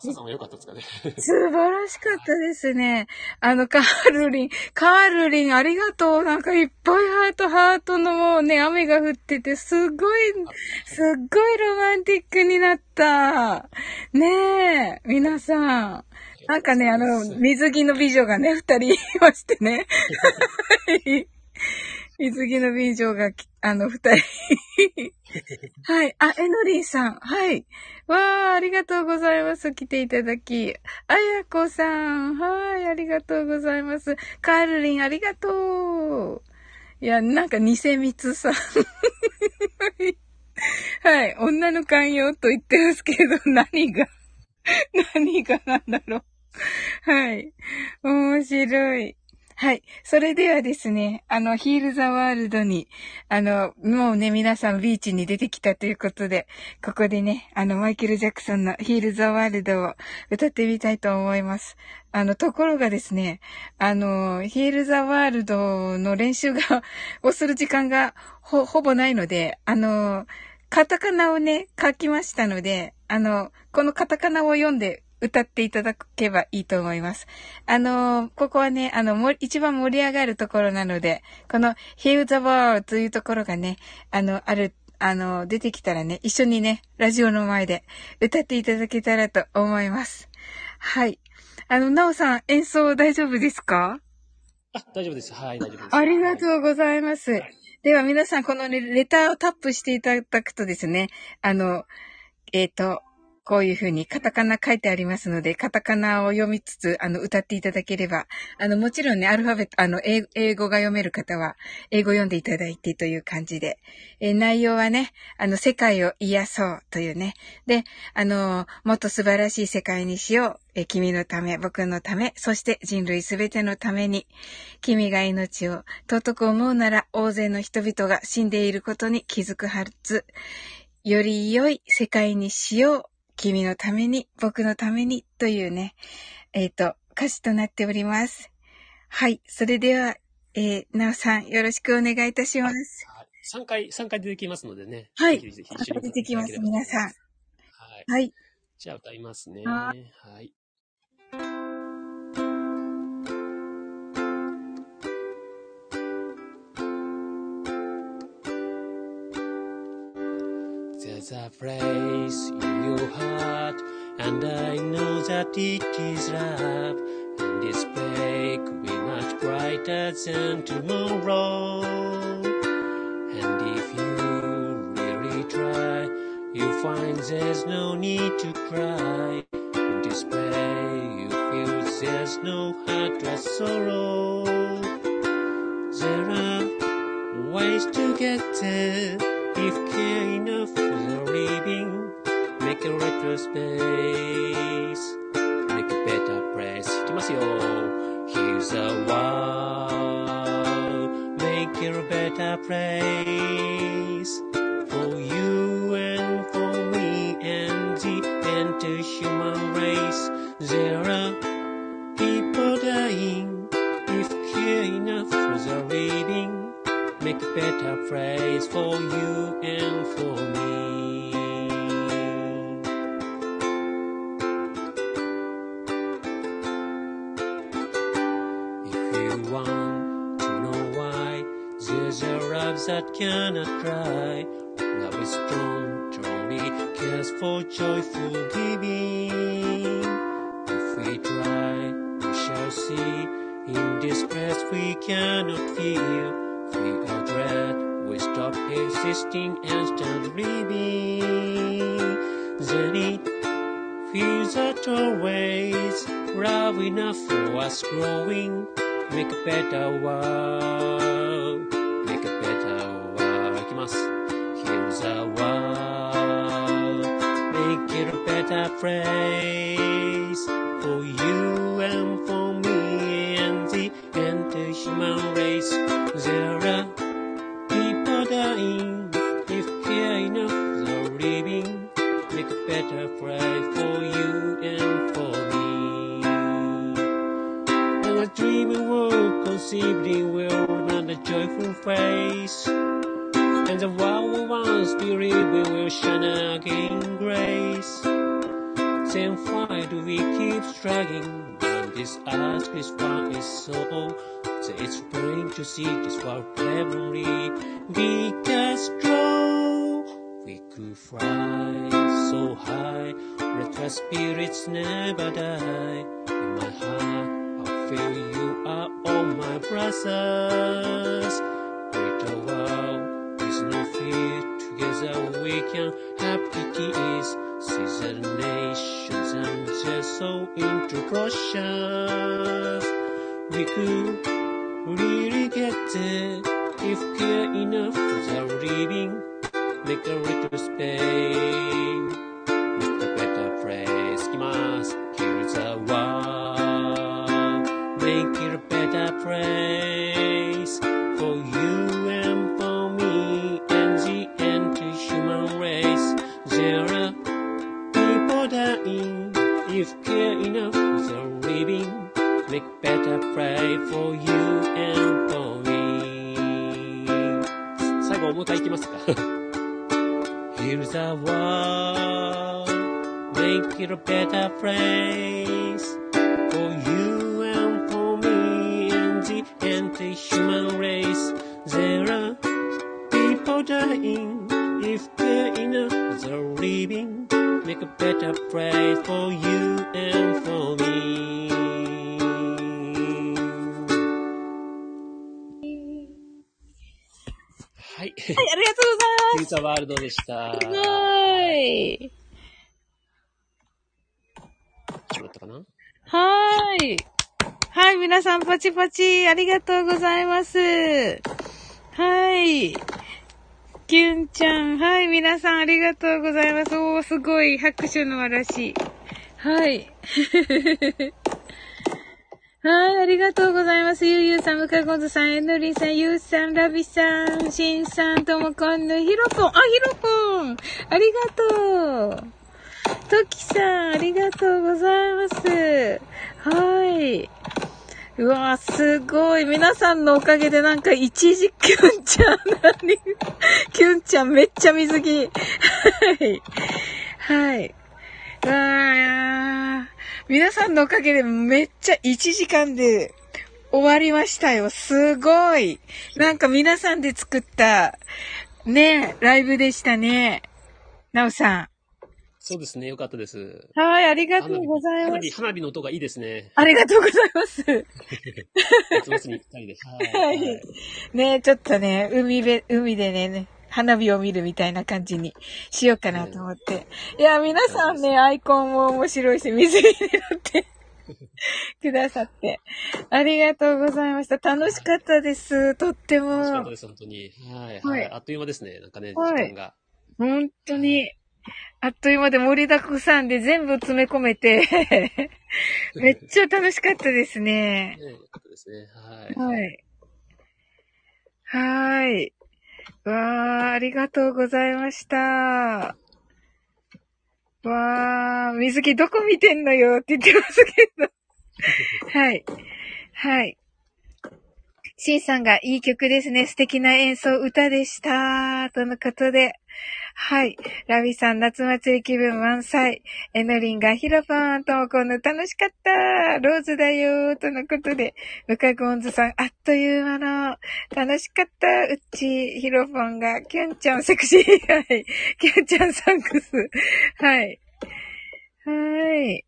はい。あ、サさんは良かったですかね。素晴らしかったですね。あの、カールリン、カールリンありがとう。なんかいっぱいハート、ハートのもうね、雨が降ってて、すごい、すっごいロマンティックになった。ねえ、皆さん。なんかね、あの、水着の美女がね、二人いましてね。はい水着の美女がき、あの、二人。はい。あ、えのりんさん。はい。わー、ありがとうございます。来ていただき。あやこさん。はい。ありがとうございます。カールリン、ありがとう。いや、なんか、偽蜜さん。はいはい。女の寛容と言ってますけど、何が、何がなんだろう。はい。面白い。はい。それではですね、あの、ヒールザワールドに、あの、もうね、皆さんビーチに出てきたということで、ここでね、あの、マイケル・ジャクソンのヒールザワールドを歌ってみたいと思います。あの、ところがですね、あの、ヒールザワールドの練習が、をする時間がほ、ほぼないので、あの、カタカナをね、書きましたので、あの、このカタカナを読んで歌っていただけばいいと思います。あの、ここはね、あの、も一番盛り上がるところなので、この Heal the World というところがね、あの、ある、あの、出てきたらね、一緒にね、ラジオの前で歌っていただけたらと思います。はい。あの、なおさん、演奏大丈夫ですか？あ、大丈夫です。はい、大丈夫です。ありがとう。うございます。では皆さん、このね、レターをタップしていただくとですね、あの、えっ、と、こういうふうにカタカナ書いてありますので、カタカナを読みつつ、あの、歌っていただければ、あの、もちろんね、アルファベット、あの、英語が読める方は、英語読んでいただいてという感じで、えー内容はね、あの、世界を癒そうというね、で、あの、もっと素晴らしい世界にしよう、えー君のため、僕のため、そして人類すべてのために、君が命を尊く思うなら大勢の人々が死んでいることに気づくはず。より良い世界にしよう。君のために、僕のために、というね、えっ、と、歌詞となっております。はい。それでは、えー、なおさん、よろしくお願いいたします。3回、3回出てきますのでね。はいぜひぜひ出てきます、皆さん。はい。はい。じゃあ歌いますね。ははい。A place in your heart, and I know that it is love. And this day could be much brighter than tomorrow. And if you really try, you'll find there's no need to cry. In despair, you feel there's no heart or sorrow. There are ways to get there. If care enough living, make a retro space. Make a better place. いきますよ。Here's a world. Make it a better place. For you and for me and the entire human race. There are better place for you and for me. If you want to know why, there's a love that cannot cry. Love is strong, truly cares for joyful giving. If we try, we shall see. In distress we cannot feel Free of dread, we stop existing and start living. Then it feels that always love enough for us growing. Make a better world. Make a better world. いきます。Here's a world. Make it a better place for you Race. Are to see this world heavenly because strong we could fly so high. Our spirits never die. In my heart, I feel you are all my brothers. Greater world with no fear. Together we can have peace. See the nations and their soul into closures. We could really get there if care enough for the living. Make a little space. Make a better place. いきます。Here's a world. Make it a better place for you and for me and the entire human race. There are people dying if care enough for the living. Make better place for you and for me. 最後もう一回いきますか Here's a world, make it a better place for you and for me and the entire human race. There are people dying if care enough the living. Make a better place for you and for me. はい。はい、ありがとうございます。ピザワールドでした。すごーい。決まったかな？はーい。はい、皆さんパチパチ、ありがとうございます。はい。キュンちゃん、はい、皆さんありがとうございます。おー、すごい、拍手の嵐。はい。はい、ありがとうございます。ゆうゆうさん、むかごずさん、えのりさん、ゆうさん、ラビさん、しんさん、ともこんぬ、ひろぽん、あ、ひろぽん、ありがとう。ときさん、ありがとうございます。はい。うわすごい。皆さんのおかげでなんか一時キュンちゃん、何キュンちゃんめっちゃ水着。はい。はい。うわー皆さんのおかげでめっちゃ1時間で終わりましたよ。すごい。なんか皆さんで作った、ね、ライブでしたね。なおさそうですね、よかったです。ん。はい、ありがとうございます。花火の音がいいですね。ありがとうございます。夏にぴったりで。は。はいい。ねちょっとね、海べ、海でね、ね花火を見るみたいな感じにしようかなと思って。いや、皆さんね、アイコンも面白いし、水着になって くださって。ありがとうございました。楽しかったです。とっても楽しかったで。す、本当に。はい。ははいい。あっという間ですね。なんかね、はい時間が。本当に。あっという間で盛りだくさんで全部詰め込めて、めっちゃ楽しかったですね。ね、よかったですね。はい。はい。はーい。わー、ありがとうございました。わー、水木どこ見てんのよって言ってますけど。はい。はい。シンさんがいい曲ですね。素敵な演奏歌でした。とのことで。はい。ラビさん、夏祭り気分満載。エノリンがヒロポンともこの楽しかった。ローズだよ。とのことで。ムカゴンズさん、あっという間の、楽しかった。うち、ヒロポンが、キュンちゃんセクシー。はい。キュンちゃんサンクス。はい。はい。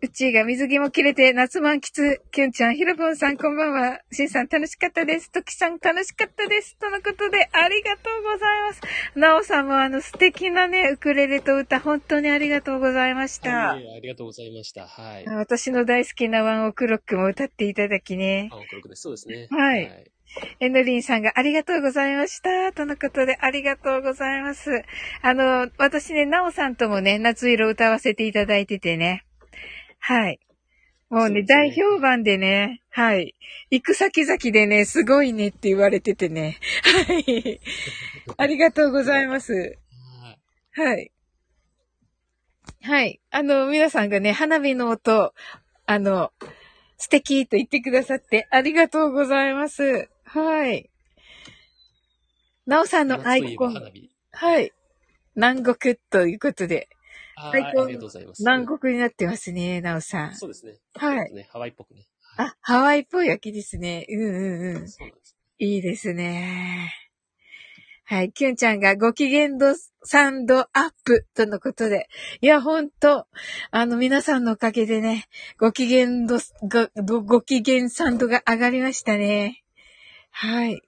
うちが水着も切れて夏満喫。キュンちゃん、ヒロポンさんこんばんは。シンさん楽しかったです。トキさん楽しかったです。とのことで、ありがとうございます。なおさんもあの素敵なね、ウクレレと歌、本当にありがとうございました。いえいえありがとうございました。はい。私の大好きなワンオクロックも歌っていただきね。あ、黒くです。そうですね。はいエノリンさんがありがとうございました。とのことでありがとうございます。あの、私ね、なおさんともね、夏色歌わせていただいててね。はい。もうね、大評判でね、はい。行く先々でね、すごいねって言われててね。はい。ありがとうございます。はい。はい。はい。あの、皆さんがね、花火の音、あの、素敵と言ってくださってありがとうございます。はい。なおさんのアイコン。はい。南国ということで、あアイコンありがとうございます。南国になってますね、なおさん。そうですね。はいね。ハワイっぽくね。あ、ハワイっぽい焼きですね。うんうんうん。そうなんです。いいですね。はい。キュンちゃんがご機嫌度サンドアップとのことで。いや、ほんと、あの、皆さんのおかげでね、ご機嫌度、ご、ご機嫌サンドが上がりましたね。はい。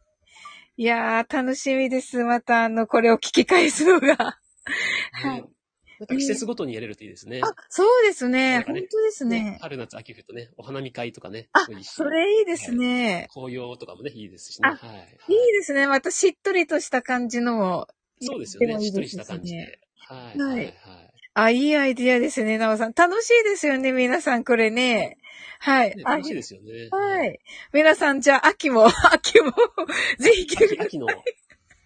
いやー、楽しみです。また、あの、これを聞き返すのが。はいねなんか季節ごとにやれるといいですね。あ、そうですね。ね本当ですね。春夏秋冬とね、お花見会とかね。あそれいいですね。紅葉とかもね、いいですしね。あはい。いいですね。またしっとりとした感じのも。そうですよね。しっとりした感じで。はい。はい。あ、いいアイディアですね、なおさん。楽しいですよね、皆さん、これね。はい。楽しいですよね。はい。皆さん、じゃあ、秋も、秋も、ぜひ聞いて秋、秋の、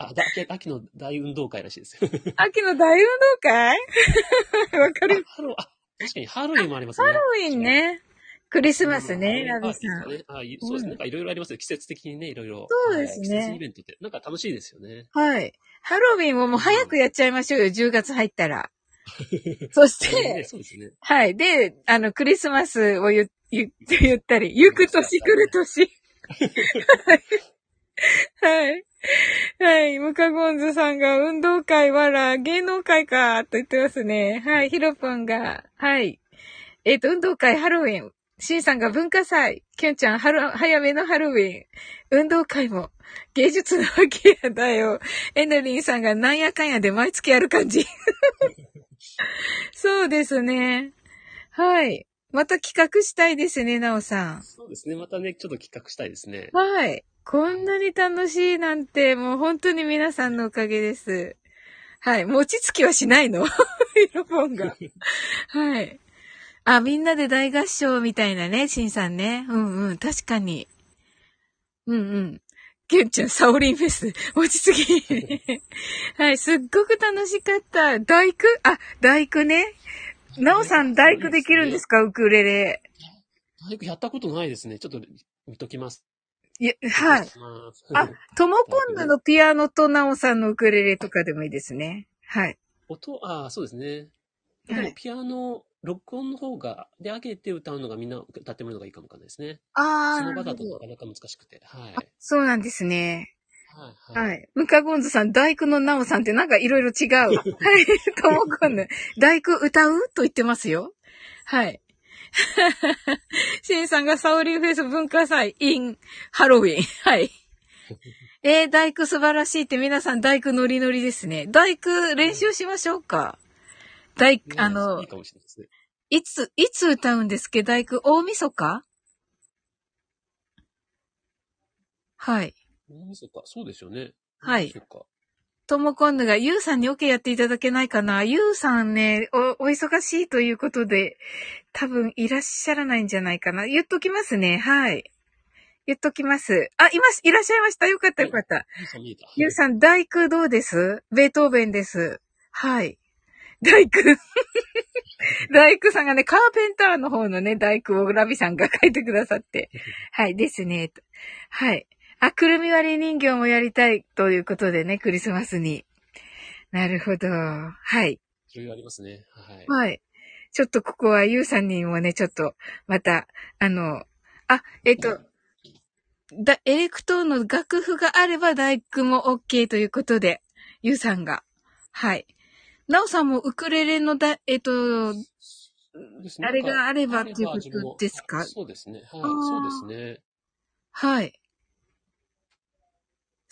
あ、だ秋秋の大運動会らしいですよ。秋の大運動会？わかるあハロあ、確かにハロウィンもありますね。ハロウィンね。クリスマスうんね、あラビさん。あそうですうんね。なんかいろいろありますよ。季節的にね、いろいろ。そうですねはい季節イベントって、なんか楽しいですよね。はい。ハロウィンをもう早くやっちゃいましょうよ、10月入ったら。そしねて、そうですね。はい。で、あの、クリスマスを言ったり、行く年来る年。はい。はい。ムカゴンズさんが運動会わら、芸能会か、と言ってますね。はい。ヒロポンが、はい。えっ、と、運動会、ハロウィン。シンさんが文化祭。キュンちゃん、ハロ、早めのハロウィン。運動会も。芸術の秋やだよ。エノリンさんがなんやかんやで毎月やる感じ。そうですね。はい。また企画したいですね、なおさん。そうですね。またね、ちょっと企画したいですね。はい。こんなに楽しいなんて、もう本当に皆さんのおかげです。はい。餅つきはしないの？ヒロポンが。はい。あ、みんなで大合唱みたいなね、シンさんね。うんうん、確かに。うんうん。ケンちゃん、サオリンフェス、落ち着き。はい、すっごく楽しかった。大工？あ、大工ね。なおさん、大工できるんですか？ウクレレ。早くやったことないですね。ちょっと見ときます。いや、はい。あ、トモコンヌのピアノとナオさんのウクレレとかでもいいですね。はい。音、あそうですね。ではいもピアノ、録音の方が、で、上げて歌うのがみんな歌ってもらうのがいいかもわかんないですね。あー、その場だとなかなか難しくて。はい。そうなんですね。はい。はい。はい。ムカゴンズさん、大工のナオさんってなんかいろいろ違う。はい。トモコンヌ。大工歌うと言ってますよ。はい。シンさんがサオリンフェイス文化祭 in ハロウィン。はい。えー、大工素晴らしいって皆さん大工ノリノリですね。大工練習しましょうか。大、ねあのい。いつ、いつ歌うんですっけ？大工大晦日？はい。大晦日。そうですよね。はい大晦日ともこんぬが、ゆうさんに OK やっていただけないかなゆうさんね、お、お忙しいということで、多分いらっしゃらないんじゃないかな。言っときますね。はい。言っときます。あ、います、いらっしゃいました。よかったよかった。ゆうさん大工どうですベートーベンです。はい。大工。大工さんがね、カーペンターの方のね、大工をラビさんが書いてくださって。はい、ですね。とはい。あ、くるみ割り人形もやりたいということでね、クリスマスに。なるほど。はい。いろいろありますね。はい。はい。ちょっとここはゆうさんにもね、ちょっと、また、あの、あ、えっと、だ、エレクトーンの楽譜があれば大工も OK ということで、ゆうさんが。はい。なおさんもウクレレのだ、えっと、ねあれがあればなんかっていうことですか？あそうですね。はい。そうですね。はい。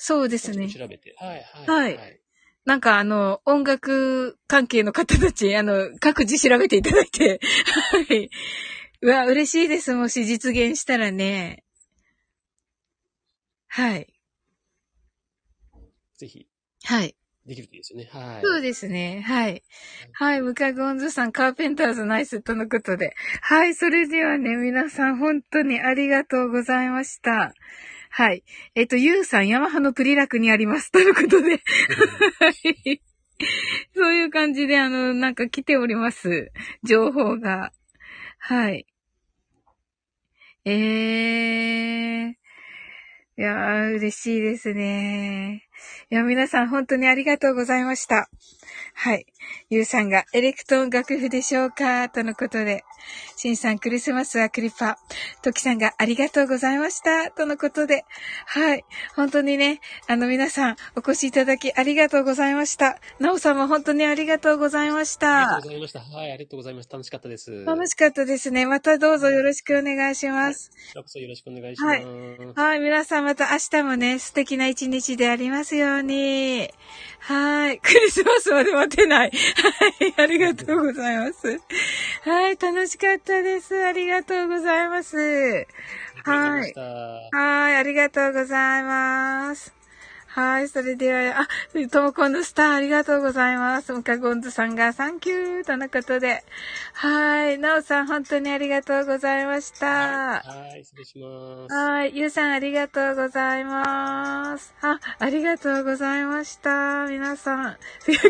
そうですね。調べて。はい。はい。はいなんかあの、音楽関係の方たち、あの、各自調べていただいて。はい。うわ、嬉しいです。もし実現したらね。はい。ぜひ、はい。できるといいですよね。はい。そうですね。はい。はい。ムカゴンズさん、カーペンターズナイスとのことで。はい。それではね、皆さん本当にありがとうございました。はい。えっと、ゆうさん、ヤマハのプリラクにあります。とのことで。そういう感じで、あの、なんか来ております。情報が。はい。えー。いやー、嬉しいですね。いや、皆さん本当にありがとうございました。はい。ゆうさんがエレクトーン楽譜でしょうか？とのことで。しんさんクリスマスはクリパ。ときさんがありがとうございました。とのことで。はい。本当にね、あの皆さんお越しいただきありがとうございました。なおさんも本当にありがとうございましありがとうた。ございました。はい。ありがとうございました。楽しかったです。楽しかったですね。またどうぞよろしくお願いします。こちらこそよろしくお願いします。はい、皆さんまた明日もね、素敵な一日でありますように。はい、クリスマスまで待てない。はい、ありがとうございます。はい、楽しかったです。ありがとうございます。はい。はい、ありがとうございます。はい、それでは、あ、ともこんのスターありがとうございます。ムカゴンズさんがサンキューとのことで。はい、なおさん本当にありがとうございました。はい、失礼します。はい。ゆうさんありがとうございます。あ、ありがとうございました。皆さん。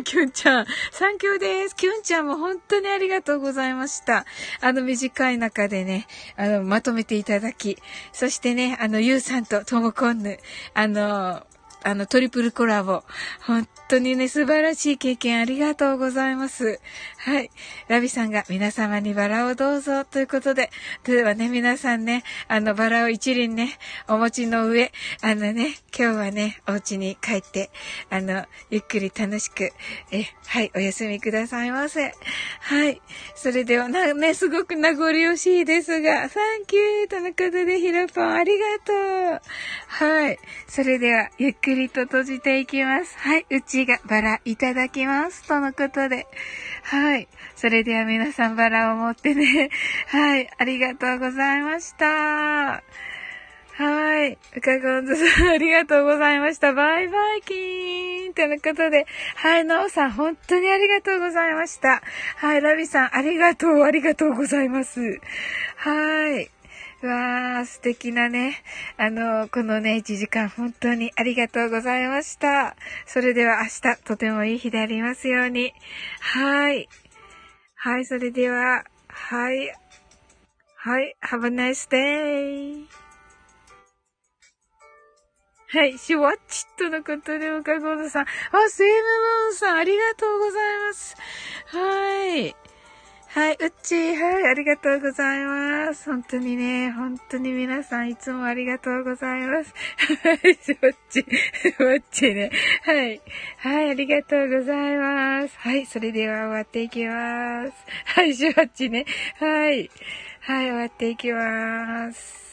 きゅんちゃん。サンキューです。きゅんちゃんも本当にありがとうございました。あの短い中でね、あの、まとめていただき、そしてね、あの、ゆうさんとともこんぬ、あの、あの、トリプルコラボ。本当にね、素晴らしい経験ありがとうございます。はい。ラビさんが皆様にバラをどうぞということで、ではね、皆さんね、あの、バラを一輪ね、お持ちの上、あのね、今日はね、お家に帰って、あの、ゆっくり楽しく、え、はい、お休みくださいませ。はい。それでは、な、ね、すごく名残惜しいですが、サンキューとのことで、ヒロポンありがとう。はい。それでは、ゆっくりと閉じていきます。はい。うちがバラいただきます。とのことで。はい。はいそれでは皆さんバラを持ってね。はい。ありがとうございました。はい。うかごんずさん、ありがとうございました。バイバイキーンとのことで。はい。なおさん、本当にありがとうございました。はい。ラビさん、ありがとう、ありがとうございます。はい。わー、素敵なね。あの、このね、1時間本当にありがとうございました。それでは明日、とてもいい日でありますように。はい。はい、それでは、はい。はい、have a nice day. はい、シュワッチッとのことで、おかごのさん。あ、セームムーンさん、ありがとうございます。はい。はい、うっちー、はい、ありがとうございます。本当にね、本当に皆さんいつもありがとうございます。はい、しわっち、しわっちね。はい、はい、ありがとうございます。はい、それでは終わっていきます。はい、しわっちね。はい、はい、終わっていきます。